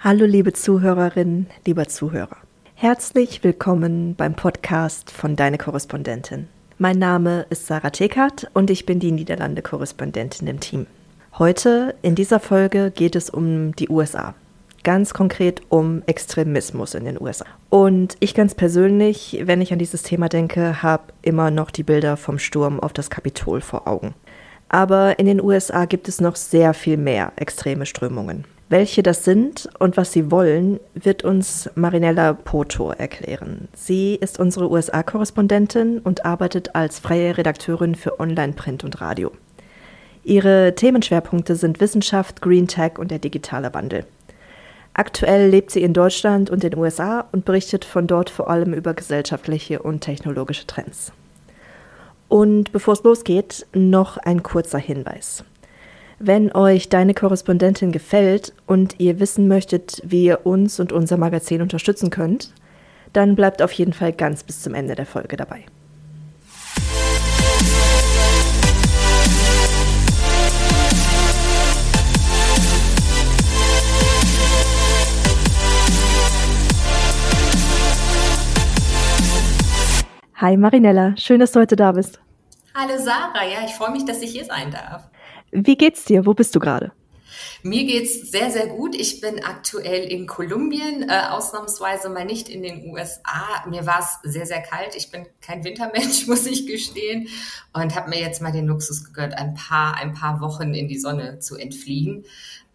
Hallo liebe Zuhörerinnen, lieber Zuhörer. Herzlich willkommen beim Podcast von Deine Korrespondentin. Mein Name ist Sarah Tekert und ich bin die Niederlande-Korrespondentin im Team. Heute in dieser Folge geht es um die USA. Ganz konkret um Extremismus in den USA. Und ich ganz persönlich, wenn ich an dieses Thema denke, habe immer noch die Bilder vom Sturm auf das Kapitol vor Augen. Aber in den USA gibt es noch sehr viel mehr extreme Strömungen. Welche das sind und was sie wollen, wird uns Marinella Poto erklären. Sie ist unsere USA-Korrespondentin und arbeitet als freie Redakteurin für Online, Print und Radio. Ihre Themenschwerpunkte sind Wissenschaft, Green Tech und der digitale Wandel. Aktuell lebt sie in Deutschland und den USA und berichtet von dort vor allem über gesellschaftliche und technologische Trends. Und bevor es losgeht, noch ein kurzer Hinweis. Wenn euch deine Korrespondentin gefällt und ihr wissen möchtet, wie ihr uns und unser Magazin unterstützen könnt, dann bleibt auf jeden Fall ganz bis zum Ende der Folge dabei. Hi Marinella, schön, dass du heute da bist. Hallo Sarah, ja, ich freue mich, dass ich hier sein darf. Wie geht's dir? Wo bist du gerade? Mir geht's sehr, sehr gut. Ich bin aktuell in Kolumbien, äh, ausnahmsweise mal nicht in den USA. Mir war es sehr, sehr kalt. Ich bin kein Wintermensch, muss ich gestehen, und habe mir jetzt mal den Luxus gegönnt, ein paar, ein paar Wochen in die Sonne zu entfliegen.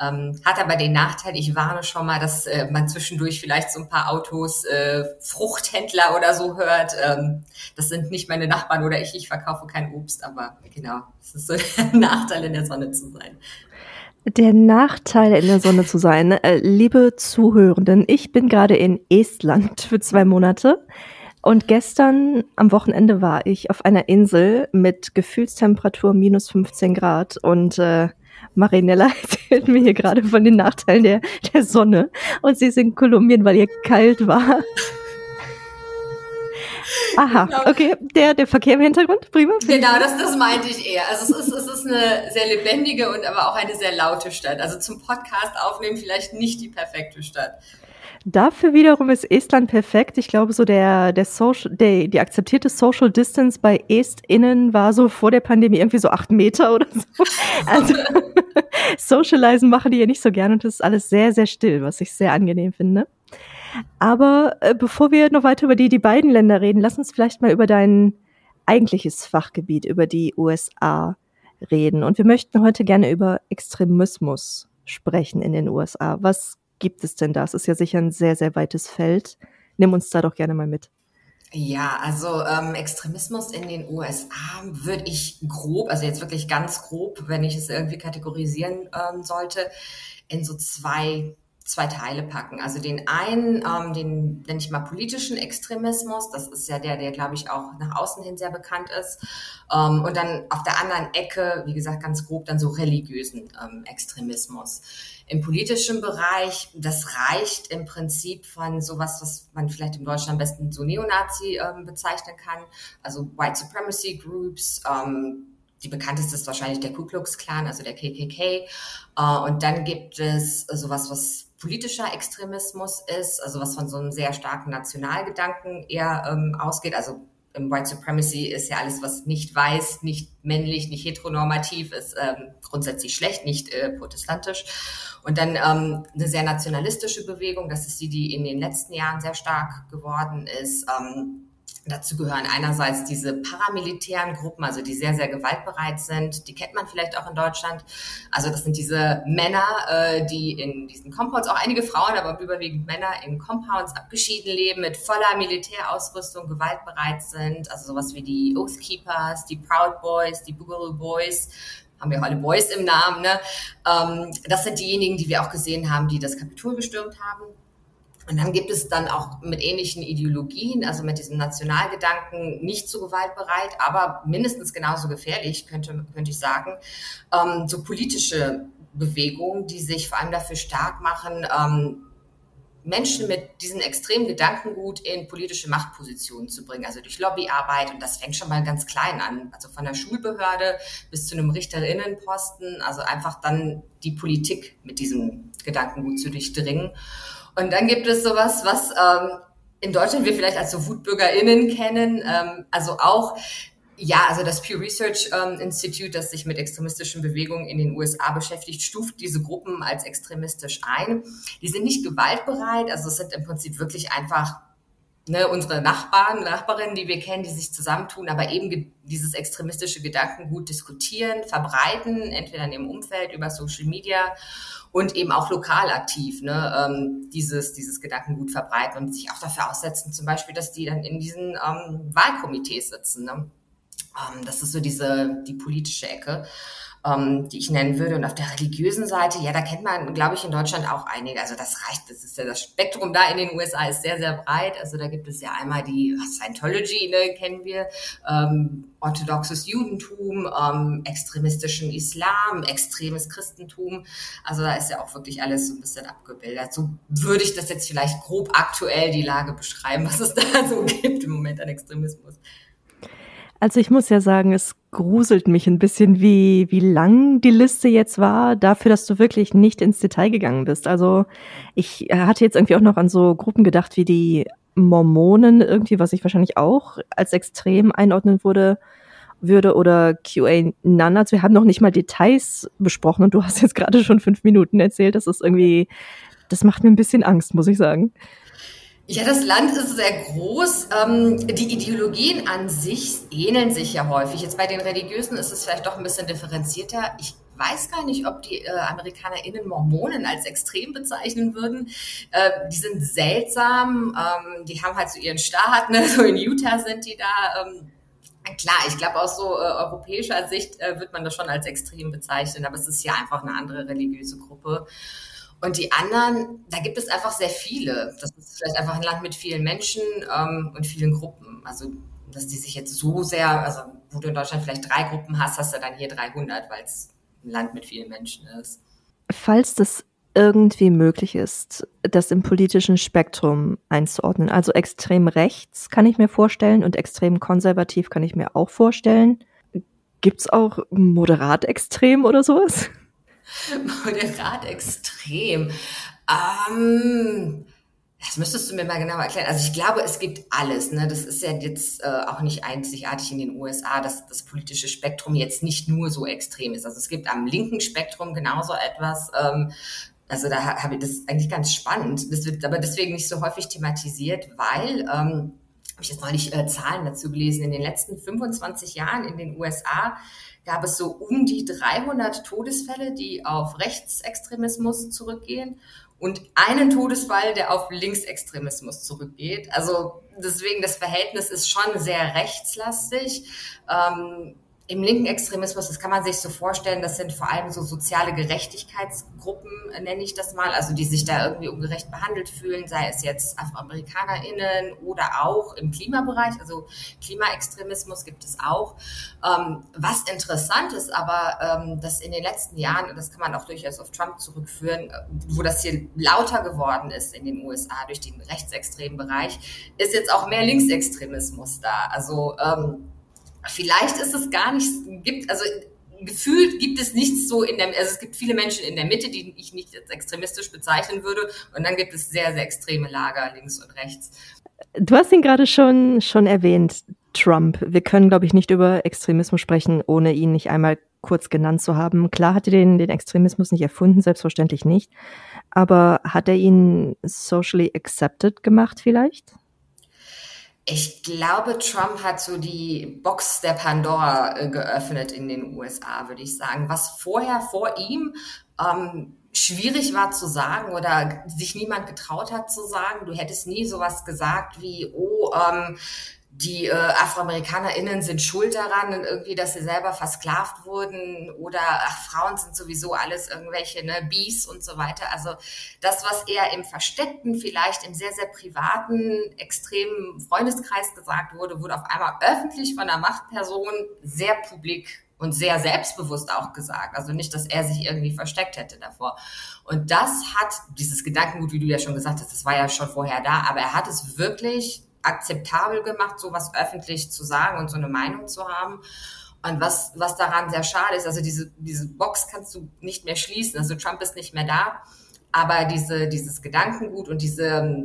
Ähm, hat aber den Nachteil, ich warne schon mal, dass äh, man zwischendurch vielleicht so ein paar Autos, äh, Fruchthändler oder so hört. Ähm, das sind nicht meine Nachbarn oder ich, ich verkaufe kein Obst, aber genau, es ist so der Nachteil, in der Sonne zu sein. Der Nachteil in der Sonne zu sein. Äh, liebe Zuhörenden, ich bin gerade in Estland für zwei Monate. Und gestern am Wochenende war ich auf einer Insel mit Gefühlstemperatur minus 15 Grad und äh, Marinella erzählt mir hier gerade von den Nachteilen der, der Sonne und sie ist in Kolumbien, weil ihr kalt war. Aha, genau. okay, der, der Verkehr im Hintergrund, prima. Genau, das, das meinte ich eher. Also es ist, es ist eine sehr lebendige und aber auch eine sehr laute Stadt. Also zum Podcast aufnehmen vielleicht nicht die perfekte Stadt. Dafür wiederum ist Estland perfekt. Ich glaube, so der, der Social, der, die akzeptierte Social Distance bei EstInnen war so vor der Pandemie irgendwie so acht Meter oder so. Also Socializen machen die ja nicht so gern und das ist alles sehr, sehr still, was ich sehr angenehm finde. Aber äh, bevor wir noch weiter über die, die beiden Länder reden, lass uns vielleicht mal über dein eigentliches Fachgebiet, über die USA reden. Und wir möchten heute gerne über Extremismus sprechen in den USA. Was gibt es denn da? Es ist ja sicher ein sehr, sehr weites Feld. Nimm uns da doch gerne mal mit. Ja, also ähm, Extremismus in den USA würde ich grob, also jetzt wirklich ganz grob, wenn ich es irgendwie kategorisieren ähm, sollte, in so zwei zwei Teile packen. Also den einen, ähm, den nenne ich mal politischen Extremismus, das ist ja der, der glaube ich auch nach außen hin sehr bekannt ist. Ähm, und dann auf der anderen Ecke, wie gesagt, ganz grob dann so religiösen ähm, Extremismus. Im politischen Bereich, das reicht im Prinzip von sowas, was man vielleicht in Deutschland am besten so Neonazi ähm, bezeichnen kann, also White Supremacy Groups, ähm, die bekannteste ist wahrscheinlich der Ku Klux Klan, also der KKK. Äh, und dann gibt es sowas, was politischer Extremismus ist, also was von so einem sehr starken Nationalgedanken eher ähm, ausgeht. Also im White Supremacy ist ja alles, was nicht weiß, nicht männlich, nicht heteronormativ ist, ähm, grundsätzlich schlecht, nicht äh, protestantisch. Und dann ähm, eine sehr nationalistische Bewegung, das ist die, die in den letzten Jahren sehr stark geworden ist. Ähm, Dazu gehören einerseits diese paramilitären Gruppen, also die sehr, sehr gewaltbereit sind. Die kennt man vielleicht auch in Deutschland. Also das sind diese Männer, äh, die in diesen Compounds, auch einige Frauen, aber überwiegend Männer in Compounds abgeschieden leben, mit voller Militärausrüstung, gewaltbereit sind. Also sowas wie die Oathkeepers, die Proud Boys, die Boogaloo Boys, haben wir auch alle Boys im Namen. Ne? Ähm, das sind diejenigen, die wir auch gesehen haben, die das Kapitol gestürmt haben. Und dann gibt es dann auch mit ähnlichen Ideologien, also mit diesem Nationalgedanken, nicht so gewaltbereit, aber mindestens genauso gefährlich, könnte, könnte ich sagen, ähm, so politische Bewegungen, die sich vor allem dafür stark machen, ähm, Menschen mit diesem extremen Gedankengut in politische Machtpositionen zu bringen, also durch Lobbyarbeit. Und das fängt schon mal ganz klein an, also von der Schulbehörde bis zu einem Richterinnenposten, also einfach dann die Politik mit diesem Gedankengut zu durchdringen. Und dann gibt es sowas, was ähm, in Deutschland wir vielleicht als so WutbürgerInnen kennen, ähm, also auch ja, also das Pew Research ähm, Institute, das sich mit extremistischen Bewegungen in den USA beschäftigt, stuft diese Gruppen als extremistisch ein. Die sind nicht gewaltbereit, also es sind im Prinzip wirklich einfach ne, unsere Nachbarn, Nachbarinnen, die wir kennen, die sich zusammentun, aber eben dieses extremistische Gedankengut diskutieren, verbreiten, entweder in ihrem Umfeld über Social Media und eben auch lokal aktiv, ne, ähm, dieses, dieses Gedankengut verbreiten und sich auch dafür aussetzen, zum Beispiel, dass die dann in diesen ähm, Wahlkomitees sitzen. Ne? Ähm, das ist so diese, die politische Ecke, ähm, die ich nennen würde. Und auf der religiösen Seite, ja, da kennt man, glaube ich, in Deutschland auch einige. Also das reicht, das ist ja das Spektrum da in den USA ist sehr, sehr breit. Also da gibt es ja einmal die Scientology, ne, kennen wir, ähm, orthodoxes Judentum, ähm, extremistischen Islam, extremes Christentum. Also da ist ja auch wirklich alles so ein bisschen abgebildet. So würde ich das jetzt vielleicht grob aktuell die Lage beschreiben, was es da so gibt im Moment an Extremismus. Also ich muss ja sagen, es gruselt mich ein bisschen, wie, wie lang die Liste jetzt war, dafür, dass du wirklich nicht ins Detail gegangen bist. Also ich hatte jetzt irgendwie auch noch an so Gruppen gedacht, wie die Mormonen, irgendwie, was ich wahrscheinlich auch als extrem einordnen würde, würde oder QA. Also wir haben noch nicht mal Details besprochen und du hast jetzt gerade schon fünf Minuten erzählt. Das ist irgendwie, das macht mir ein bisschen Angst, muss ich sagen. Ja, das Land ist sehr groß. Ähm, die Ideologien an sich ähneln sich ja häufig. Jetzt bei den Religiösen ist es vielleicht doch ein bisschen differenzierter. Ich weiß gar nicht, ob die äh, AmerikanerInnen Mormonen als extrem bezeichnen würden. Äh, die sind seltsam. Ähm, die haben halt so ihren Staat, ne? so in Utah sind die da. Ähm, Klar, ich glaube, aus so äh, europäischer Sicht wird man das schon als extrem bezeichnen, aber es ist ja einfach eine andere religiöse Gruppe. Und die anderen, da gibt es einfach sehr viele. Das ist vielleicht einfach ein Land mit vielen Menschen ähm, und vielen Gruppen. Also, dass die sich jetzt so sehr, also wo du in Deutschland vielleicht drei Gruppen hast, hast du dann hier 300, weil es ein Land mit vielen Menschen ist. Falls das irgendwie möglich ist, das im politischen Spektrum einzuordnen. Also extrem rechts kann ich mir vorstellen und extrem konservativ kann ich mir auch vorstellen. Gibt es auch moderat extrem oder sowas? Moderat extrem. Ähm, das müsstest du mir mal genauer erklären. Also ich glaube, es gibt alles. Ne? Das ist ja jetzt äh, auch nicht einzigartig in den USA, dass das politische Spektrum jetzt nicht nur so extrem ist. Also es gibt am linken Spektrum genauso etwas. Ähm, also da habe ich das eigentlich ganz spannend. Das wird aber deswegen nicht so häufig thematisiert, weil ähm, habe ich jetzt neulich äh, Zahlen dazu gelesen. In den letzten 25 Jahren in den USA gab es so um die 300 Todesfälle, die auf Rechtsextremismus zurückgehen und einen Todesfall, der auf Linksextremismus zurückgeht. Also deswegen, das Verhältnis ist schon sehr rechtslastig. Ähm, im linken Extremismus, das kann man sich so vorstellen, das sind vor allem so soziale Gerechtigkeitsgruppen, nenne ich das mal, also die sich da irgendwie ungerecht behandelt fühlen, sei es jetzt AfroamerikanerInnen oder auch im Klimabereich, also Klimaextremismus gibt es auch. Ähm, was interessant ist aber, ähm, dass in den letzten Jahren, und das kann man auch durchaus auf Trump zurückführen, wo das hier lauter geworden ist in den USA durch den rechtsextremen Bereich, ist jetzt auch mehr Linksextremismus da. Also ähm, vielleicht ist es gar nicht, gibt, also gefühlt gibt es nichts so in der, also es gibt viele Menschen in der Mitte, die ich nicht als extremistisch bezeichnen würde. Und dann gibt es sehr, sehr extreme Lager links und rechts. Du hast ihn gerade schon, schon erwähnt, Trump. Wir können, glaube ich, nicht über Extremismus sprechen, ohne ihn nicht einmal kurz genannt zu haben. Klar hat er den, den Extremismus nicht erfunden, selbstverständlich nicht. Aber hat er ihn socially accepted gemacht vielleicht? Ich glaube, Trump hat so die Box der Pandora äh, geöffnet in den USA, würde ich sagen. Was vorher vor ihm ähm, schwierig war zu sagen oder sich niemand getraut hat zu sagen. Du hättest nie sowas gesagt wie, oh, ähm, die äh, AfroamerikanerInnen sind schuld daran irgendwie, dass sie selber versklavt wurden oder ach, Frauen sind sowieso alles irgendwelche ne, Bies und so weiter. Also das, was eher im Versteckten, vielleicht im sehr, sehr privaten, extremen Freundeskreis gesagt wurde, wurde auf einmal öffentlich von einer Machtperson sehr publik und sehr selbstbewusst auch gesagt. Also nicht, dass er sich irgendwie versteckt hätte davor. Und das hat dieses Gedankengut, wie du ja schon gesagt hast, das war ja schon vorher da, aber er hat es wirklich akzeptabel gemacht, sowas öffentlich zu sagen und so eine Meinung zu haben. Und was, was daran sehr schade ist, also diese, diese Box kannst du nicht mehr schließen. Also Trump ist nicht mehr da, aber diese, dieses Gedankengut und diese,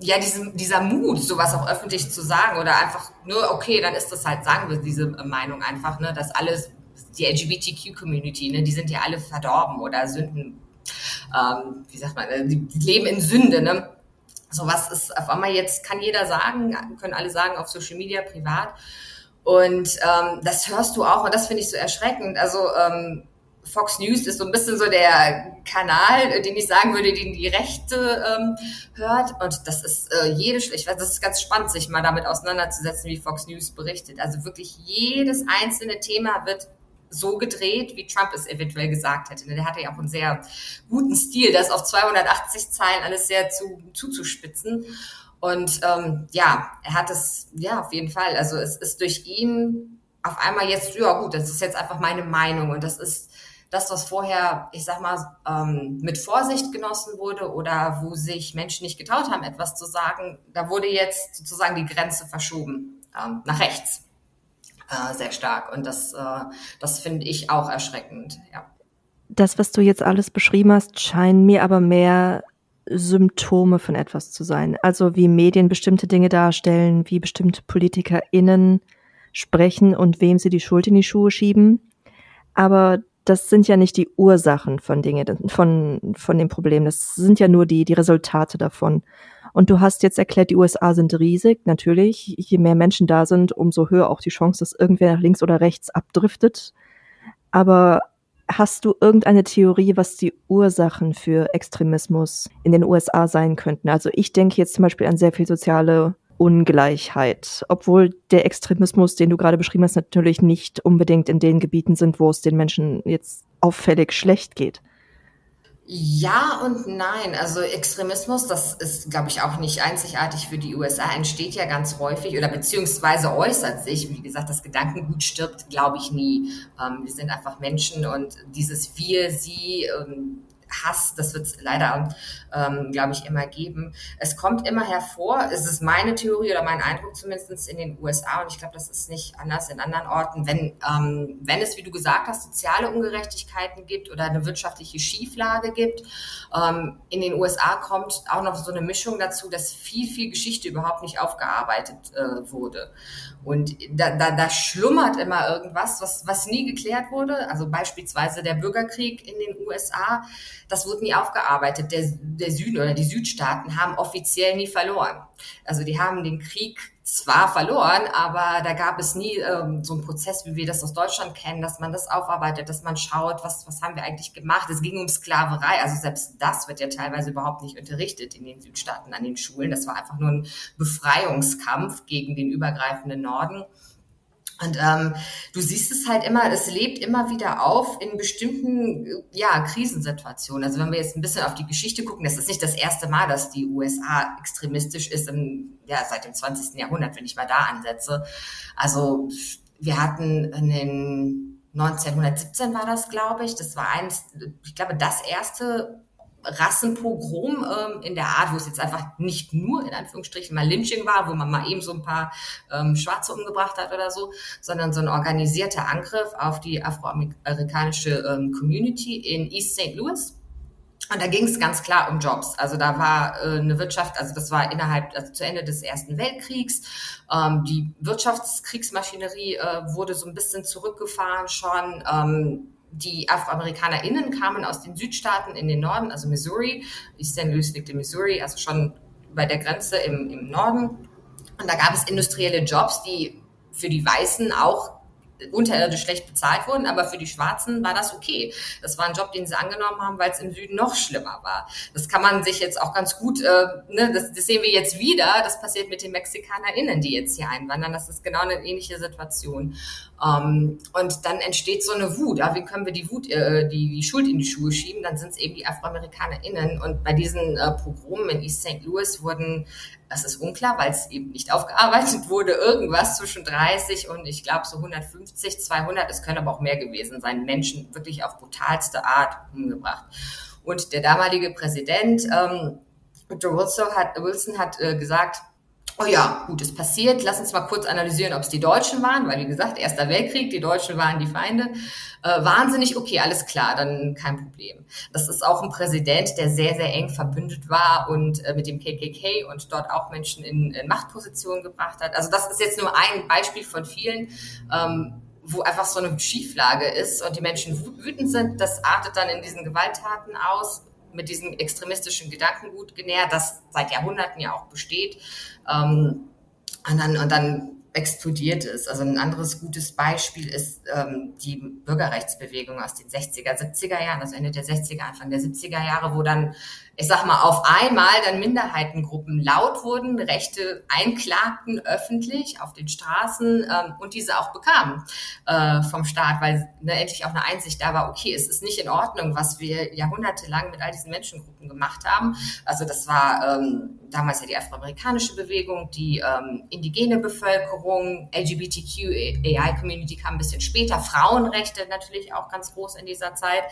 ja, diese, dieser Mut, sowas auch öffentlich zu sagen oder einfach nur, okay, dann ist das halt, sagen wir diese Meinung einfach, ne, dass alles, die LGBTQ-Community, ne, die sind ja alle verdorben oder Sünden, ähm, wie sagt man, die leben in Sünde, ne. Sowas ist auf einmal jetzt, kann jeder sagen, können alle sagen auf Social Media, privat. Und ähm, das hörst du auch und das finde ich so erschreckend. Also ähm, Fox News ist so ein bisschen so der Kanal, den ich sagen würde, den die Rechte ähm, hört. Und das ist äh, jede, ich das ist ganz spannend, sich mal damit auseinanderzusetzen, wie Fox News berichtet. Also wirklich jedes einzelne Thema wird so gedreht, wie Trump es eventuell gesagt hätte. Der hatte ja auch einen sehr guten Stil, das auf 280 Zeilen alles sehr zu, zuzuspitzen. Und ähm, ja, er hat es, ja, auf jeden Fall. Also es ist durch ihn auf einmal jetzt, ja gut, das ist jetzt einfach meine Meinung und das ist das, was vorher, ich sag mal, ähm, mit Vorsicht genossen wurde oder wo sich Menschen nicht getraut haben, etwas zu sagen, da wurde jetzt sozusagen die Grenze verschoben ähm, nach rechts äh, sehr stark und das, äh, das finde ich auch erschreckend. Ja. Das, was du jetzt alles beschrieben hast, scheinen mir aber mehr Symptome von etwas zu sein. Also wie Medien bestimmte Dinge darstellen, wie bestimmte PolitikerInnen sprechen und wem sie die Schuld in die Schuhe schieben. Aber das sind ja nicht die Ursachen von Dingen, von, von dem Problem. Das sind ja nur die, die Resultate davon. Und du hast jetzt erklärt, die USA sind riesig. Natürlich, je mehr Menschen da sind, umso höher auch die Chance, dass irgendwer nach links oder rechts abdriftet. Aber Hast du irgendeine Theorie, was die Ursachen für Extremismus in den USA sein könnten? Also ich denke jetzt zum Beispiel an sehr viel soziale Ungleichheit, obwohl der Extremismus, den du gerade beschrieben hast, natürlich nicht unbedingt in den Gebieten sind, wo es den Menschen jetzt auffällig schlecht geht. Ja und nein. Also Extremismus, das ist, glaube ich, auch nicht einzigartig für die USA, entsteht ja ganz häufig oder beziehungsweise äußert sich. Wie gesagt, das Gedankengut stirbt, glaube ich, nie. Ähm, wir sind einfach Menschen und dieses Wir, Sie, ähm, Hass, das wird es leider, ähm, glaube ich, immer geben. Es kommt immer hervor, es ist meine Theorie oder mein Eindruck zumindest in den USA und ich glaube, das ist nicht anders in anderen Orten, wenn, ähm, wenn es, wie du gesagt hast, soziale Ungerechtigkeiten gibt oder eine wirtschaftliche Schieflage gibt. Ähm, in den USA kommt auch noch so eine Mischung dazu, dass viel, viel Geschichte überhaupt nicht aufgearbeitet äh, wurde. Und da, da, da schlummert immer irgendwas, was, was nie geklärt wurde. Also beispielsweise der Bürgerkrieg in den USA, das wurde nie aufgearbeitet. Der, der Süden oder die Südstaaten haben offiziell nie verloren. Also die haben den Krieg zwar verloren, aber da gab es nie ähm, so einen Prozess, wie wir das aus Deutschland kennen, dass man das aufarbeitet, dass man schaut, was, was haben wir eigentlich gemacht. Es ging um Sklaverei, also selbst das wird ja teilweise überhaupt nicht unterrichtet in den Südstaaten an den Schulen. Das war einfach nur ein Befreiungskampf gegen den übergreifenden Norden. Und ähm, du siehst es halt immer, es lebt immer wieder auf in bestimmten ja, Krisensituationen. Also wenn wir jetzt ein bisschen auf die Geschichte gucken, das ist nicht das erste Mal, dass die USA extremistisch ist, im, ja, seit dem 20. Jahrhundert, wenn ich mal da ansetze. Also wir hatten in den 1917 war das, glaube ich. Das war eins, ich glaube, das erste Rassenpogrom ähm, in der Art, wo es jetzt einfach nicht nur in Anführungsstrichen mal Lynching war, wo man mal eben so ein paar ähm, Schwarze umgebracht hat oder so, sondern so ein organisierter Angriff auf die afroamerikanische ähm, Community in East St. Louis. Und da ging es ganz klar um Jobs. Also da war äh, eine Wirtschaft, also das war innerhalb, also zu Ende des Ersten Weltkriegs. Ähm, die Wirtschaftskriegsmaschinerie äh, wurde so ein bisschen zurückgefahren schon. Ähm, die AfroamerikanerInnen kamen aus den Südstaaten in den Norden, also Missouri. St. Louis liegt in Missouri, also schon bei der Grenze im, im Norden. Und da gab es industrielle Jobs, die für die Weißen auch unterirdisch schlecht bezahlt wurden, aber für die Schwarzen war das okay. Das war ein Job, den sie angenommen haben, weil es im Süden noch schlimmer war. Das kann man sich jetzt auch ganz gut, äh, ne, das, das sehen wir jetzt wieder, das passiert mit den MexikanerInnen, die jetzt hier einwandern. Das ist genau eine ähnliche Situation. Ähm, und dann entsteht so eine Wut. Ja, wie können wir die Wut, äh, die, die Schuld in die Schuhe schieben? Dann sind es eben die AfroamerikanerInnen. Und bei diesen äh, Pogromen in East St. Louis wurden, das ist unklar, weil es eben nicht aufgearbeitet wurde, irgendwas zwischen 30 und ich glaube so 150, 200, es können aber auch mehr gewesen sein, Menschen wirklich auf brutalste Art umgebracht. Und der damalige Präsident, ähm, hat, Wilson hat äh, gesagt, oh ja, gut, es passiert. Lass uns mal kurz analysieren, ob es die Deutschen waren, weil wie gesagt, Erster Weltkrieg, die Deutschen waren die Feinde. Äh, wahnsinnig, okay, alles klar, dann kein Problem. Das ist auch ein Präsident, der sehr, sehr eng verbündet war und äh, mit dem KKK und dort auch Menschen in, in, Machtpositionen gebracht hat. Also das ist jetzt nur ein Beispiel von vielen. Ähm, wo einfach so eine Schieflage ist und die Menschen wütend sind, das artet dann in diesen Gewalttaten aus mit diesem extremistischen Gedankengut genährt, das seit Jahrhunderten ja auch besteht. Ähm, und, dann, und dann explodiert ist. Also ein anderes gutes Beispiel ist ähm, die Bürgerrechtsbewegung aus den 60er, 70er Jahren, also Ende der 60er, Anfang der 70er Jahre, wo dann, ich sag mal, auf einmal dann Minderheitengruppen laut wurden, Rechte einklagten öffentlich auf den Straßen ähm, und diese auch bekamen äh, vom Staat, weil ne, endlich auch eine Einsicht da war, okay, es ist nicht in Ordnung, was wir jahrhundertelang mit all diesen Menschengruppen gemacht haben. Also das war ähm, damals ja die afroamerikanische Bewegung, die ähm, indigene Bevölkerung, LGBTQ, AI-Community kam ein bisschen später, Frauenrechte natürlich auch ganz groß in dieser Zeit.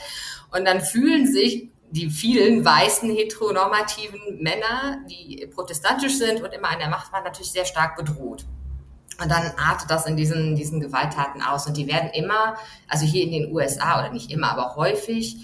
Und dann fühlen sich die vielen weißen heteronormativen Männer, die protestantisch sind und immer an der Macht waren, natürlich sehr stark bedroht. Und dann artet das in diesen, diesen Gewalttaten aus. Und die werden immer, also hier in den USA oder nicht immer, aber häufig,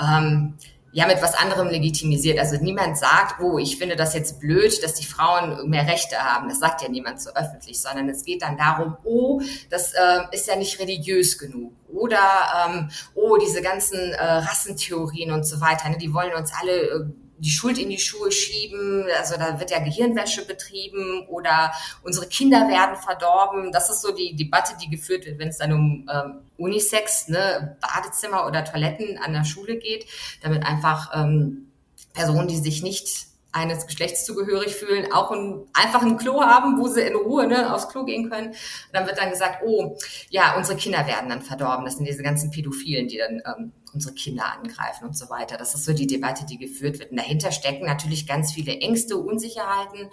ähm, ja mit was anderem legitimisiert. Also niemand sagt, oh, ich finde das jetzt blöd, dass die Frauen mehr Rechte haben. Das sagt ja niemand so öffentlich, sondern es geht dann darum, oh, das äh, ist ja nicht religiös genug. Oder, ähm, oh, diese ganzen äh, Rassentheorien und so weiter, ne, die wollen uns alle äh, die Schuld in die Schuhe schieben, also da wird ja Gehirnwäsche betrieben oder unsere Kinder werden verdorben. Das ist so die Debatte, die geführt wird, wenn es dann um ähm, Unisex, ne, Badezimmer oder Toiletten an der Schule geht, damit einfach ähm, Personen, die sich nicht eines Geschlechts zugehörig fühlen, auch ein, einfach ein Klo haben, wo sie in Ruhe ne, aufs Klo gehen können. Und dann wird dann gesagt, oh, ja, unsere Kinder werden dann verdorben. Das sind diese ganzen Pädophilen, die dann ähm, unsere Kinder angreifen und so weiter. Das ist so die Debatte, die geführt wird. Und dahinter stecken natürlich ganz viele Ängste, Unsicherheiten.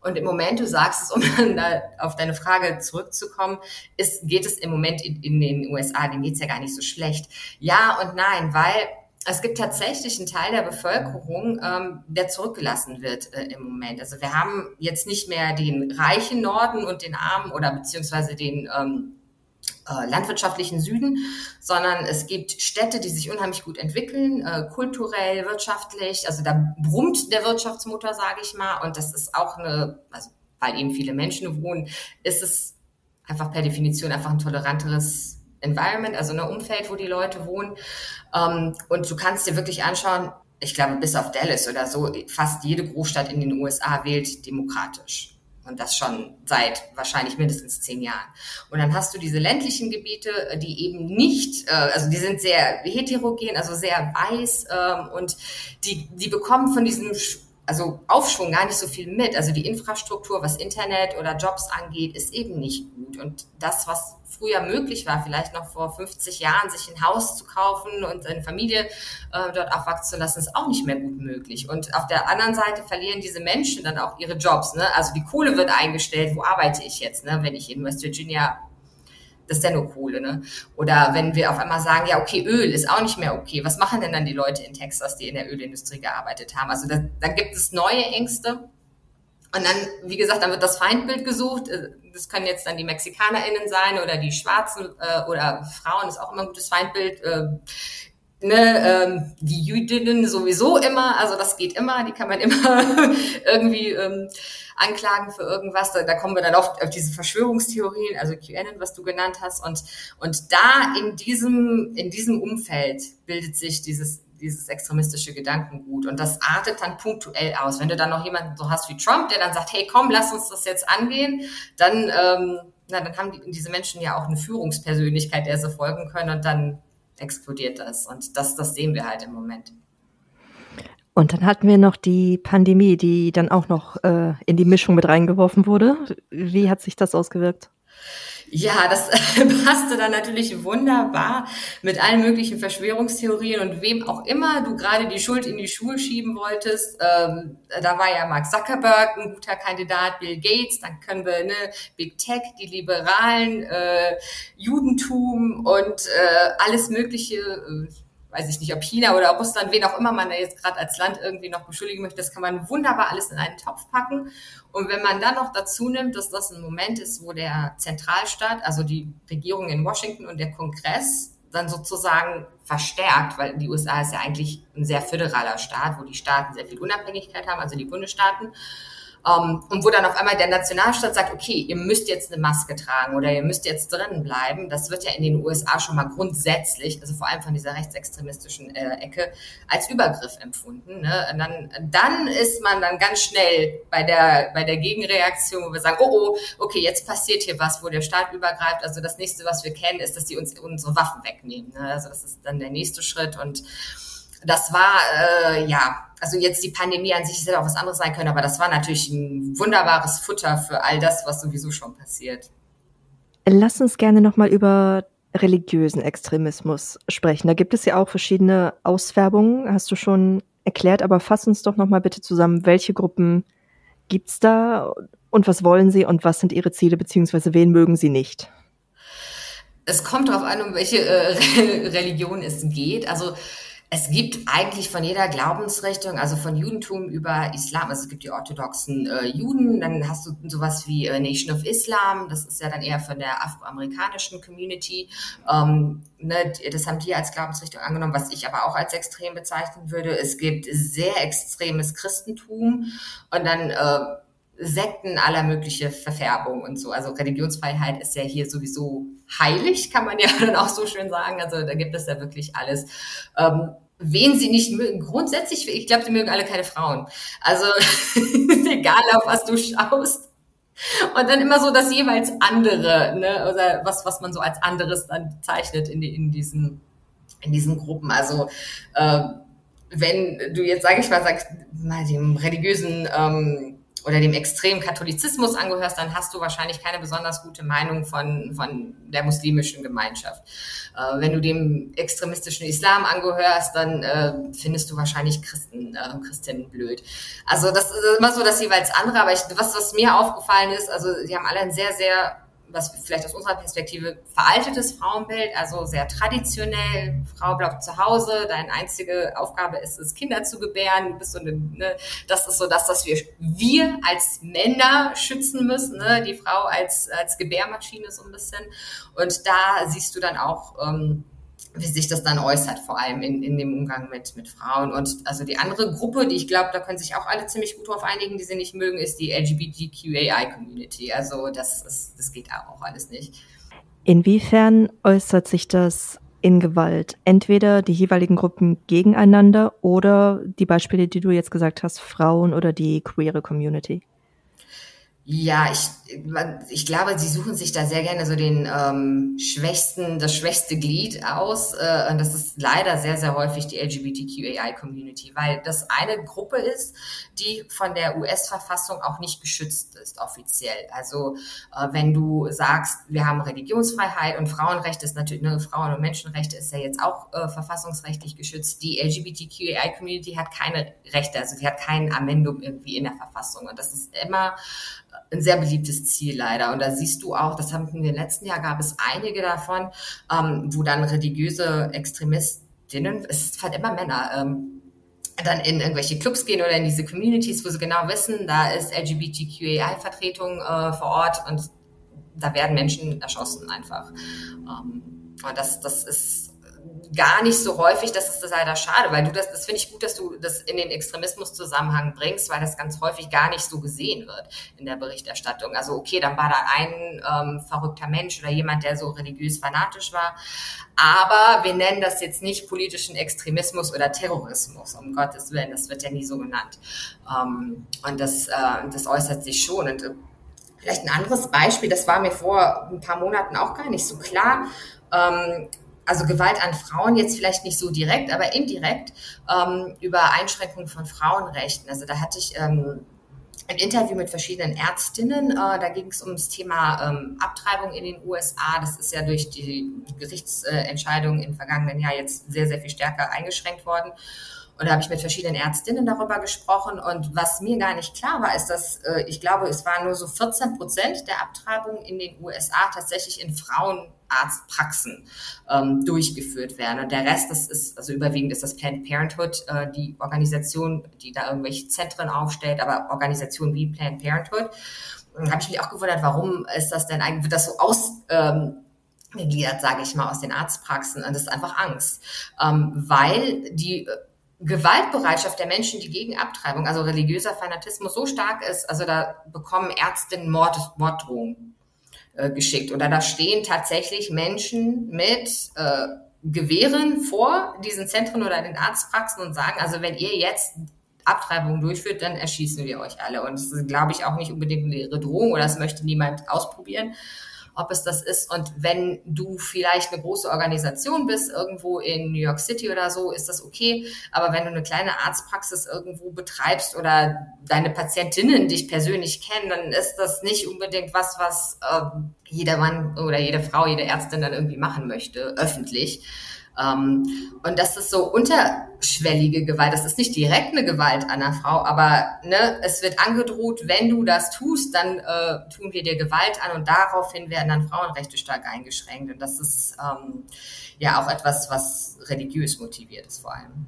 Und im Moment, du sagst es, um auf deine Frage zurückzukommen, ist, geht es im Moment in, in den USA, denen geht's ja gar nicht so schlecht. Ja und nein, weil es gibt tatsächlich einen Teil der Bevölkerung, ähm, der zurückgelassen wird äh, im Moment. Also wir haben jetzt nicht mehr den reichen Norden und den armen oder beziehungsweise den ähm, äh, landwirtschaftlichen Süden, sondern es gibt Städte, die sich unheimlich gut entwickeln, äh, kulturell, wirtschaftlich. Also da brummt der Wirtschaftsmotor, sage ich mal. Und das ist auch eine, also weil eben viele Menschen wohnen, ist es einfach per Definition einfach ein toleranteres Environment, also ein Umfeld, wo die Leute wohnen. Ähm, und du kannst dir wirklich anschauen, ich glaube, bis auf Dallas oder so, fast jede Großstadt in den USA wählt demokratisch. Und das schon seit wahrscheinlich mindestens zehn Jahren. Und dann hast du diese ländlichen Gebiete, die eben nicht, äh, also die sind sehr heterogen, also sehr weiß ähm, und die, die bekommen von diesem also Aufschwung gar nicht so viel mit. Also die Infrastruktur, was Internet oder Jobs angeht, ist eben nicht gut. Und das, was früher möglich war, vielleicht noch vor 50 Jahren, sich ein Haus zu kaufen und eine Familie äh, dort aufwachsen zu lassen, ist auch nicht mehr gut möglich. Und auf der anderen Seite verlieren diese Menschen dann auch ihre Jobs. Ne? Also die Kohle wird eingestellt. Wo arbeite ich jetzt, ne? wenn ich in West Virginia das ist ja nur Kohle, ne? Oder wenn wir auf einmal sagen, ja, okay, Öl ist auch nicht mehr okay. Was machen denn dann die Leute in Texas, die in der Ölindustrie gearbeitet haben? Also da, da gibt es neue Ängste. Und dann, wie gesagt, dann wird das Feindbild gesucht. Äh, das können jetzt dann die MexikanerInnen sein oder die Schwarzen äh, oder Frauen, ist auch immer ein gutes Feindbild. Äh, ne, ähm, die Jüdinnen sowieso immer, also das geht immer, die kann man immer irgendwie ähm, anklagen für irgendwas. Da, da kommen wir dann oft auf diese Verschwörungstheorien, also QAnon, was du genannt hast. Und, und da in diesem, in diesem Umfeld bildet sich dieses dieses extremistische Gedankengut. Und das artet dann punktuell aus. Wenn du dann noch jemanden so hast wie Trump, der dann sagt, hey, komm, lass uns das jetzt angehen, dann, ähm, na, dann haben die, diese Menschen ja auch eine Führungspersönlichkeit, der sie folgen können und dann explodiert das. Und das, das sehen wir halt im Moment. Und dann hatten wir noch die Pandemie, die dann auch noch äh, in die Mischung mit reingeworfen wurde. Wie hat sich das ausgewirkt? Ja, das passte dann natürlich wunderbar mit allen möglichen Verschwörungstheorien und wem auch immer du gerade die Schuld in die Schuhe schieben wolltest. Ähm, da war ja Mark Zuckerberg ein guter Kandidat, Bill Gates, dann können wir ne, Big Tech, die Liberalen, äh, Judentum und äh, alles Mögliche. Äh, weiß ich nicht, ob China oder Russland, wen auch immer man da jetzt gerade als Land irgendwie noch beschuldigen möchte, das kann man wunderbar alles in einen Topf packen. Und wenn man dann noch dazu nimmt, dass das ein Moment ist, wo der Zentralstaat, also die Regierung in Washington und der Kongress dann sozusagen verstärkt, weil die USA ist ja eigentlich ein sehr föderaler Staat, wo die Staaten sehr viel Unabhängigkeit haben, also die Bundesstaaten. Um, ähm, und wo dann auf einmal der Nationalstaat sagt, okay, ihr müsst jetzt eine Maske tragen oder ihr müsst jetzt drinnen bleiben. Das wird ja in den USA schon mal grundsätzlich, also vor allem von dieser rechtsextremistischen äh, Ecke, als Übergriff empfunden. Ne? Und dann, dann ist man dann ganz schnell bei der, bei der Gegenreaktion, wo wir sagen, oh, oh, okay, jetzt passiert hier was, wo der Staat übergreift. Also das nächste, was wir kennen, ist, dass die uns unsere Waffen wegnehmen. Ne? Also das ist dann der nächste Schritt und das war, äh, ja, also jetzt die Pandemie an sich hätte auch was anderes sein können, aber das war natürlich ein wunderbares Futter für all das, was sowieso schon passiert. Lass uns gerne nochmal über religiösen Extremismus sprechen. Da gibt es ja auch verschiedene Ausfärbungen, hast du schon erklärt, aber fass uns doch nochmal bitte zusammen, welche Gruppen gibt es da und was wollen sie und was sind ihre Ziele, beziehungsweise wen mögen sie nicht? Es kommt darauf an, um welche äh, Religion es geht. Also es gibt eigentlich von jeder Glaubensrichtung, also von Judentum über Islam, also es gibt die orthodoxen äh, Juden, dann hast du sowas wie äh, Nation of Islam, das ist ja dann eher von der afroamerikanischen Community. Ähm, ne, das haben die als Glaubensrichtung angenommen, was ich aber auch als extrem bezeichnen würde. Es gibt sehr extremes Christentum und dann äh, Sekten aller mögliche Verfärbung und so. Also Religionsfreiheit ist ja hier sowieso heilig, kann man ja dann auch so schön sagen. Also da gibt es ja wirklich alles. Ähm, wen sie nicht mögen, grundsätzlich, ich glaube, sie mögen alle keine Frauen. Also egal, auf was du schaust. Und dann immer so das jeweils andere, ne, oder was, was man so als anderes dann zeichnet in, die, in diesen, in diesen Gruppen. Also äh, wenn du jetzt, sage ich mal, sagst, mal dem religiösen ähm, oder dem extremen Katholizismus angehörst, dann hast du wahrscheinlich keine besonders gute Meinung von, von der muslimischen Gemeinschaft. Äh, wenn du dem extremistischen Islam angehörst, dann äh, findest du wahrscheinlich Christen, äh, Christinnen blöd. Also das ist immer so das jeweils andere, aber ich, was, was mir aufgefallen ist, also sie haben alle ein sehr, sehr was vielleicht aus unserer Perspektive veraltetes Frauenbild, also sehr traditionell. Frau bleibt zu Hause, deine einzige Aufgabe ist es, Kinder zu gebären. Bist so eine, ne, das ist so das, was wir, wir als Männer schützen müssen, ne? die Frau als, als Gebärmaschine so ein bisschen. Und da siehst du dann auch, ähm, wie sich das dann äußert, vor allem in, in dem Umgang mit, mit Frauen. Und also die andere Gruppe, die ich glaube, da können sich auch alle ziemlich gut drauf einigen, die sie nicht mögen, ist die LGBTQAI-Community. Also das, ist, das geht auch alles nicht. Inwiefern äußert sich das in Gewalt? Entweder die jeweiligen Gruppen gegeneinander oder die Beispiele, die du jetzt gesagt hast, Frauen oder die queere Community? Ja, ich, ich glaube, sie suchen sich da sehr gerne so den ähm, schwächsten, das schwächste Glied aus. Äh, und das ist leider sehr, sehr häufig die LGBTQAI-Community, weil das eine Gruppe ist, die von der US-Verfassung auch nicht geschützt ist, offiziell. Also äh, wenn du sagst, wir haben Religionsfreiheit und Frauenrechte ist natürlich, ne, Frauen- und Menschenrechte ist ja jetzt auch äh, verfassungsrechtlich geschützt. Die LGBTQAI-Community hat keine Rechte, also sie hat kein Amendum irgendwie in der Verfassung. Und das ist immer ein sehr beliebtes Ziel leider. Und da siehst du auch, das haben wir im letzten Jahr gab es einige davon, ähm, wo dann religiöse Extremistinnen, es sind halt immer Männer, ähm, dann in irgendwelche Clubs gehen oder in diese Communities, wo sie genau wissen, da ist LGBTQAI-Vertretung äh, vor Ort und da werden Menschen erschossen einfach. Ähm, und das, das ist gar nicht so häufig, das ist leider schade, weil du das, das finde ich gut, dass du das in den Extremismus-Zusammenhang bringst, weil das ganz häufig gar nicht so gesehen wird in der Berichterstattung. Also okay, dann war da ein ähm, verrückter Mensch oder jemand, der so religiös fanatisch war, aber wir nennen das jetzt nicht politischen Extremismus oder Terrorismus, um Gottes Willen, das wird ja nie so genannt. Ähm, und das, äh, das äußert sich schon und äh, Vielleicht ein anderes Beispiel, das war mir vor ein paar Monaten auch gar nicht so klar. Ähm, also Gewalt an Frauen jetzt vielleicht nicht so direkt, aber indirekt ähm, über Einschränkungen von Frauenrechten. Also da hatte ich ähm, ein Interview mit verschiedenen Ärztinnen. Äh, da ging es ums Thema ähm, Abtreibung in den USA. Das ist ja durch die Gerichtsentscheidung im vergangenen Jahr jetzt sehr, sehr viel stärker eingeschränkt worden. Und da habe ich mit verschiedenen Ärztinnen darüber gesprochen. Und was mir gar nicht klar war, ist, dass äh, ich glaube, es waren nur so 14 Prozent der Abtreibungen in den USA tatsächlich in Frauenarztpraxen ähm, durchgeführt werden. Und der Rest, das ist, also überwiegend ist das Planned Parenthood, äh, die Organisation, die da irgendwelche Zentren aufstellt, aber Organisationen wie Planned Parenthood. Und habe ich mich auch gewundert, warum ist das denn eigentlich, wird das so aus, ähm, gegliedert, sage ich mal, aus den Arztpraxen. Und das ist einfach Angst, ähm, weil die Gewaltbereitschaft der Menschen, die gegen Abtreibung, also religiöser Fanatismus so stark ist, also da bekommen Ärztinnen Mord, Morddrohungen äh, geschickt. Oder da stehen tatsächlich Menschen mit äh, Gewehren vor diesen Zentren oder den Arztpraxen und sagen, also wenn ihr jetzt Abtreibung durchführt, dann erschießen wir euch alle. Und das ist, glaube ich, auch nicht unbedingt eine Drohung oder das möchte niemand ausprobieren, ob es das ist. Und wenn du vielleicht eine große Organisation bist, irgendwo in New York City oder so, ist das okay. Aber wenn du eine kleine Arztpraxis irgendwo betreibst oder deine Patientinnen dich persönlich kennen, dann ist das nicht unbedingt was, was äh, jeder Mann oder jede Frau, jede Ärztin dann irgendwie machen möchte, öffentlich. Ähm, und das ist so unterschwellige Gewalt. Das ist nicht direkt eine Gewalt an einer Frau, aber ne, es wird angedroht, wenn du das tust, dann äh, tun wir dir Gewalt an und daraufhin werden dann Frauenrechte stark eingeschränkt. Und das ist ähm, ja auch etwas, was religiös motiviert ist vor allem.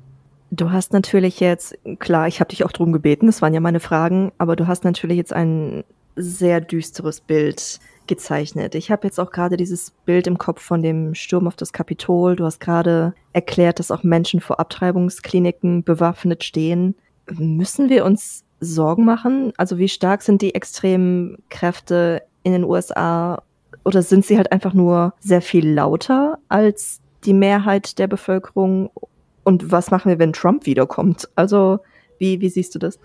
Du hast natürlich jetzt, klar, ich habe dich auch drum gebeten, das waren ja meine Fragen, aber du hast natürlich jetzt ein sehr düsteres Bild gezeichnet. Ich habe jetzt auch gerade dieses Bild im Kopf von dem Sturm auf das Kapitol. Du hast gerade erklärt, dass auch Menschen vor Abtreibungskliniken bewaffnet stehen. Müssen wir uns Sorgen machen? Also wie stark sind die extremen Kräfte in den USA oder sind sie halt einfach nur sehr viel lauter als die Mehrheit der Bevölkerung? Und was machen wir, wenn Trump wiederkommt? Also wie, wie siehst du das?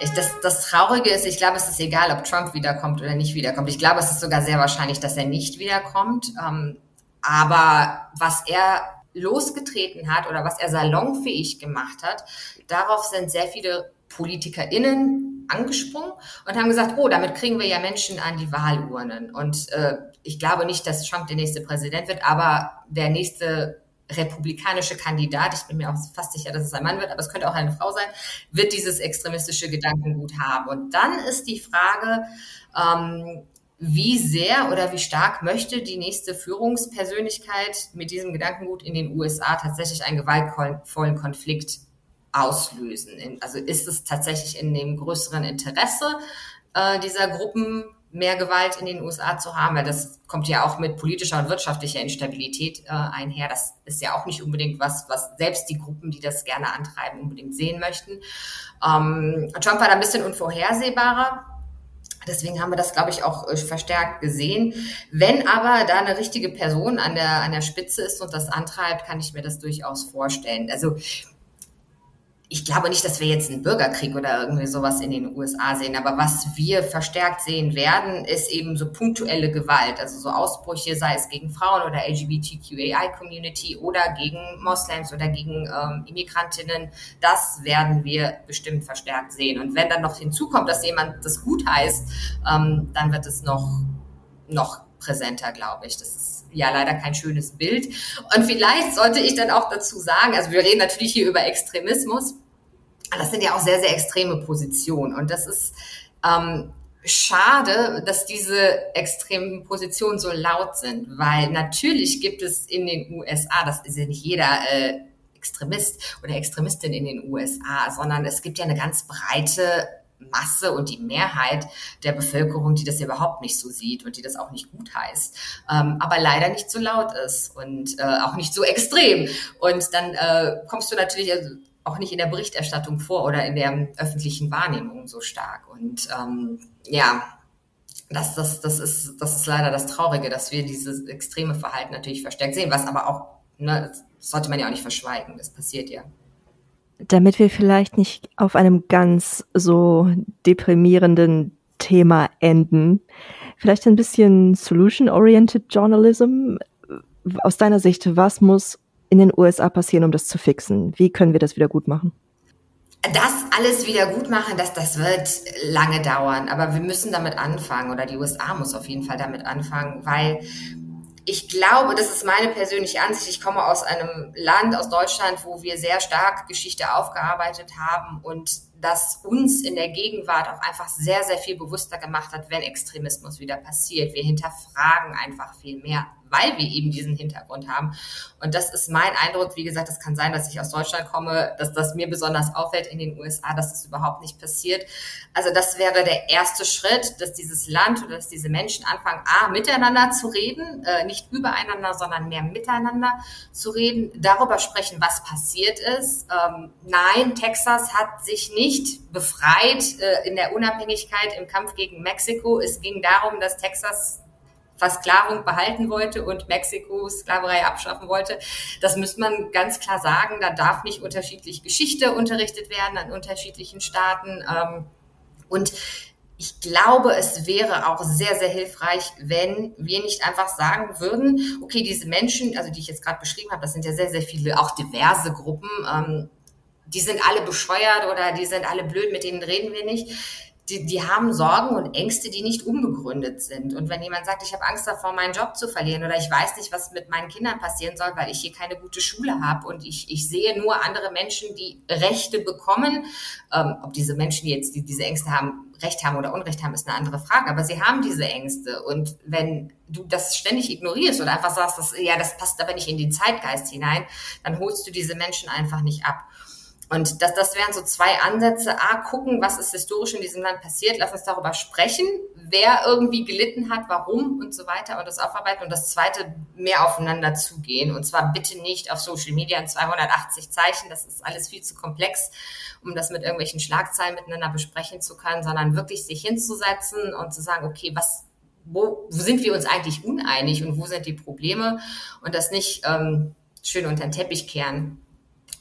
Ich, das, das Traurige ist, ich glaube, es ist egal, ob Trump wiederkommt oder nicht wiederkommt. Ich glaube, es ist sogar sehr wahrscheinlich, dass er nicht wiederkommt. Ähm, aber was er losgetreten hat oder was er salonfähig gemacht hat, darauf sind sehr viele PolitikerInnen angesprungen und haben gesagt, oh, damit kriegen wir ja Menschen an die Wahlurnen. Und äh, ich glaube nicht, dass Trump der nächste Präsident wird, aber der nächste republikanische Kandidat, ich bin mir auch fast sicher, dass es ein Mann wird, aber es könnte auch eine Frau sein, wird dieses extremistische Gedankengut haben. Und dann ist die Frage, ähm, wie sehr oder wie stark möchte die nächste Führungspersönlichkeit mit diesem Gedankengut in den USA tatsächlich einen gewaltvollen Konflikt auslösen? Also ist es tatsächlich in dem größeren Interesse äh, dieser Gruppen mehr Gewalt in den USA zu haben, weil das kommt ja auch mit politischer und wirtschaftlicher Instabilität äh, einher. Das ist ja auch nicht unbedingt was, was selbst die Gruppen, die das gerne antreiben, unbedingt sehen möchten. Ähm, Trump war da ein bisschen unvorhersehbarer. Deswegen haben wir das, glaube ich, auch äh, verstärkt gesehen. Wenn aber da eine richtige Person an der, an der Spitze ist und das antreibt, kann ich mir das durchaus vorstellen. Also ich glaube nicht, dass wir jetzt einen Bürgerkrieg oder irgendwie sowas in den USA sehen, aber was wir verstärkt sehen werden, ist eben so punktuelle Gewalt, also so Ausbrüche, sei es gegen Frauen oder LGBTQAI-Community oder gegen Moslems oder gegen ähm, Immigrantinnen. Das werden wir bestimmt verstärkt sehen. Und wenn dann noch hinzukommt, dass jemand das gut heißt, ähm, dann wird es noch, noch präsenter, glaube ich. Das ist ja leider kein schönes Bild. Und vielleicht sollte ich dann auch dazu sagen, also wir reden natürlich hier über Extremismus, das sind ja auch sehr, sehr extreme Positionen. Und das ist ähm, schade, dass diese extremen Positionen so laut sind, weil natürlich gibt es in den USA, das ist ja nicht jeder äh, Extremist oder Extremistin in den USA, sondern es gibt ja eine ganz breite Masse und die Mehrheit der Bevölkerung, die das überhaupt nicht so sieht und die das auch nicht gut heißt, ähm, aber leider nicht so laut ist und äh, auch nicht so extrem. Und dann äh, kommst du natürlich, also, auch nicht in der Berichterstattung vor oder in der öffentlichen Wahrnehmung so stark. Und ähm, ja, das, das, das, ist, das ist leider das Traurige, dass wir dieses extreme Verhalten natürlich verstärkt sehen, was aber auch, ne, das sollte man ja auch nicht verschweigen, das passiert ja. Damit wir vielleicht nicht auf einem ganz so deprimierenden Thema enden, vielleicht ein bisschen Solution-Oriented Journalism. Aus deiner Sicht, was muss in den USA passieren, um das zu fixen? Wie können wir das wieder gut machen? das alles wieder gut machen, das, das wird lange dauern. Aber wir müssen damit anfangen oder die USA muss auf jeden Fall damit anfangen, weil ich glaube, das ist meine persönliche Ansicht. Ich komme aus einem Land, aus Deutschland, wo wir sehr stark Geschichte aufgearbeitet haben und das uns in der Gegenwart auch einfach sehr, sehr viel bewusster gemacht hat, wenn Extremismus wieder passiert. Wir hinterfragen einfach viel mehr weil wir eben diesen Hintergrund haben. Und das ist mein Eindruck. Wie gesagt, es kann sein, dass ich aus Deutschland komme, dass das mir besonders auffällt in den USA, dass das überhaupt nicht passiert. Also das wäre der erste Schritt, dass dieses Land oder dass diese Menschen anfangen, A, miteinander zu reden, äh, nicht übereinander, sondern mehr miteinander zu reden, darüber sprechen, was passiert ist. Ähm, nein, Texas hat sich nicht befreit äh, in der Unabhängigkeit im Kampf gegen Mexiko. Es ging darum, dass Texas Versklavung behalten wollte und Mexiko Sklaverei abschaffen wollte. Das müsste man ganz klar sagen. Da darf nicht unterschiedlich Geschichte unterrichtet werden an unterschiedlichen Staaten. Ähm, und ich glaube, es wäre auch sehr, sehr hilfreich, wenn wir nicht einfach sagen würden, okay, diese Menschen, also die ich jetzt gerade beschrieben habe, das sind ja sehr, sehr viele, auch diverse Gruppen, ähm, die sind alle bescheuert oder die sind alle blöd, mit denen reden wir nicht die, die haben Sorgen und Ängste, die nicht unbegründet sind. Und wenn jemand sagt, ich habe Angst davor, meinen Job zu verlieren oder ich weiß nicht, was mit meinen Kindern passieren soll, weil ich hier keine gute Schule habe und ich, ich sehe nur andere Menschen, die Rechte bekommen, ähm, ob diese Menschen jetzt, die diese Ängste haben, Recht haben oder Unrecht haben, ist eine andere Frage. Aber sie haben diese Ängste. Und wenn du das ständig ignorierst oder einfach sagst, dass, ja, das passt aber nicht in den Zeitgeist hinein, dann holst du diese Menschen einfach nicht ab. Und das, das wären so zwei Ansätze. A, gucken, was ist historisch in diesem Land passiert. Lass uns darüber sprechen, wer irgendwie gelitten hat, warum und so weiter und das aufarbeiten. Und das zweite, mehr aufeinander zugehen. Und zwar bitte nicht auf Social Media in 280 Zeichen. Das ist alles viel zu komplex, um das mit irgendwelchen Schlagzeilen miteinander besprechen zu können, sondern wirklich sich hinzusetzen und zu sagen, okay, was, wo, wo sind wir uns eigentlich uneinig und wo sind die Probleme? Und das nicht ähm, schön unter den Teppich kehren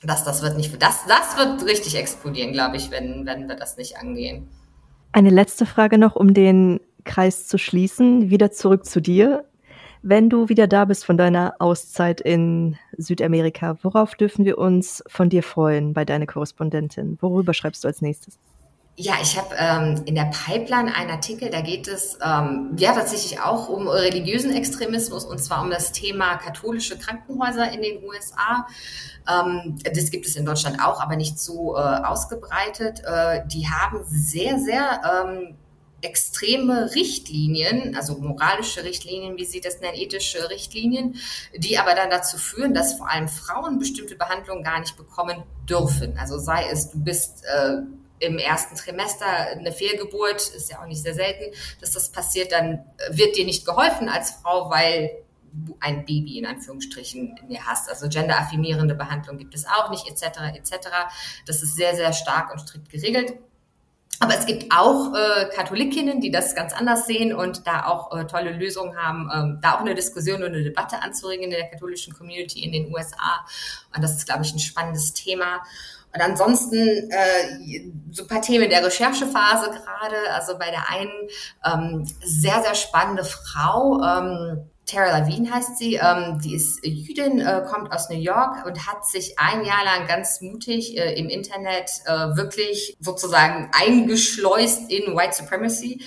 das, das wird nicht, das, das wird richtig explodieren, glaube ich, wenn, wenn wir das nicht angehen. Eine letzte Frage noch, um den Kreis zu schließen. Wieder zurück zu dir. Wenn du wieder da bist von deiner Auszeit in Südamerika, worauf dürfen wir uns von dir freuen bei deiner Korrespondentin? Worüber schreibst du als nächstes? Ja, ich habe ähm, in der Pipeline einen Artikel, da geht es ähm, ja tatsächlich auch um religiösen Extremismus und zwar um das Thema katholische Krankenhäuser in den USA. Ähm, das gibt es in Deutschland auch, aber nicht so äh, ausgebreitet. Äh, die haben sehr, sehr ähm, extreme Richtlinien, also moralische Richtlinien, wie sie das nennen, ethische Richtlinien, die aber dann dazu führen, dass vor allem Frauen bestimmte Behandlungen gar nicht bekommen dürfen. Also sei es, du bist äh, im ersten Trimester eine Fehlgeburt, ist ja auch nicht sehr selten, dass das passiert, dann wird dir nicht geholfen als Frau, weil du ein Baby in Anführungsstrichen in dir hast. Also genderaffirmierende Behandlung gibt es auch nicht, etc. etc. Das ist sehr, sehr stark und strikt geregelt. Aber es gibt auch äh, Katholikinnen, die das ganz anders sehen und da auch äh, tolle Lösungen haben, ähm, da auch eine Diskussion und eine Debatte anzuregen in der katholischen Community in den USA. Und das ist, glaube ich, ein spannendes Thema. Und ansonsten äh, so ein paar Themen der Recherchephase gerade. Also bei der einen ähm, sehr, sehr spannende Frau. Ähm, Tara Lavine heißt sie, ähm, die ist Jüdin, äh, kommt aus New York und hat sich ein Jahr lang ganz mutig äh, im Internet äh, wirklich sozusagen eingeschleust in White Supremacy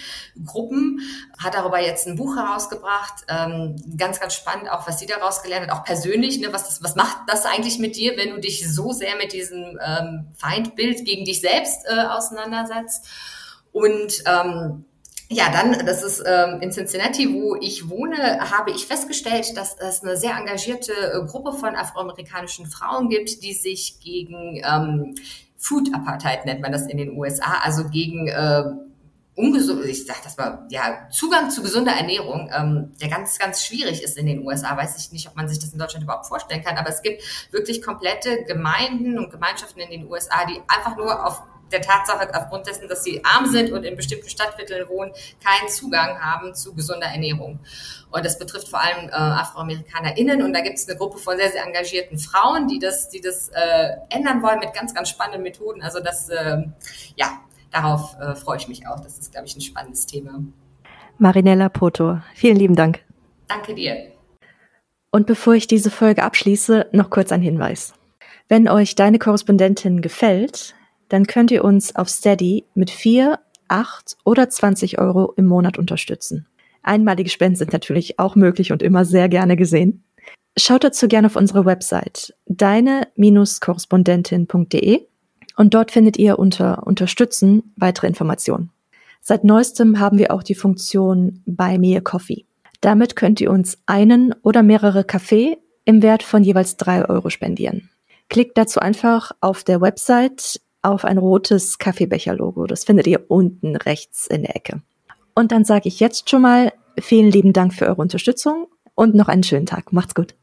Gruppen, hat darüber jetzt ein Buch herausgebracht, ähm, ganz, ganz spannend auch, was sie daraus gelernt hat, auch persönlich, ne, was, das, was macht das eigentlich mit dir, wenn du dich so sehr mit diesem ähm, Feindbild gegen dich selbst äh, auseinandersetzt? Und ähm, ja, dann, das ist ähm, in Cincinnati, wo ich wohne, habe ich festgestellt, dass es eine sehr engagierte äh, Gruppe von afroamerikanischen Frauen gibt, die sich gegen ähm, Food Apartheid nennt man das in den USA, also gegen äh, ungesund, ich sag das mal, ja, Zugang zu gesunder Ernährung, ähm, der ganz, ganz schwierig ist in den USA. Weiß ich nicht, ob man sich das in Deutschland überhaupt vorstellen kann, aber es gibt wirklich komplette Gemeinden und Gemeinschaften in den USA, die einfach nur auf der Tatsache, aufgrund dessen, dass sie arm sind und in bestimmten Stadtvierteln wohnen, keinen Zugang haben zu gesunder Ernährung. Und das betrifft vor allem äh, AfroamerikanerInnen. Und da gibt es eine Gruppe von sehr, sehr engagierten Frauen, die das, die das äh, ändern wollen mit ganz, ganz spannenden Methoden. Also das, äh, ja, darauf äh, freue ich mich auch. Das ist, glaube ich, ein spannendes Thema. Marinella Poto, vielen lieben Dank. Danke dir. Und bevor ich diese Folge abschließe, noch kurz ein Hinweis. Wenn euch deine Korrespondentin gefällt, dann könnt ihr uns auf Steady mit 4, 8 oder 20 Euro im Monat unterstützen. Einmalige Spenden sind natürlich auch möglich und immer sehr gerne gesehen. Schaut dazu gerne auf unsere Website deine-korrespondentin.de und dort findet ihr unter Unterstützen weitere Informationen. Seit neuestem haben wir auch die Funktion Buy Me a Coffee. Damit könnt ihr uns einen oder mehrere Kaffee im Wert von jeweils drei Euro spendieren. Klickt dazu einfach auf der Website auf ein rotes Kaffeebecher-Logo. Das findet ihr unten rechts in der Ecke. Und dann sage ich jetzt schon mal vielen lieben Dank für eure Unterstützung und noch einen schönen Tag. Macht's gut.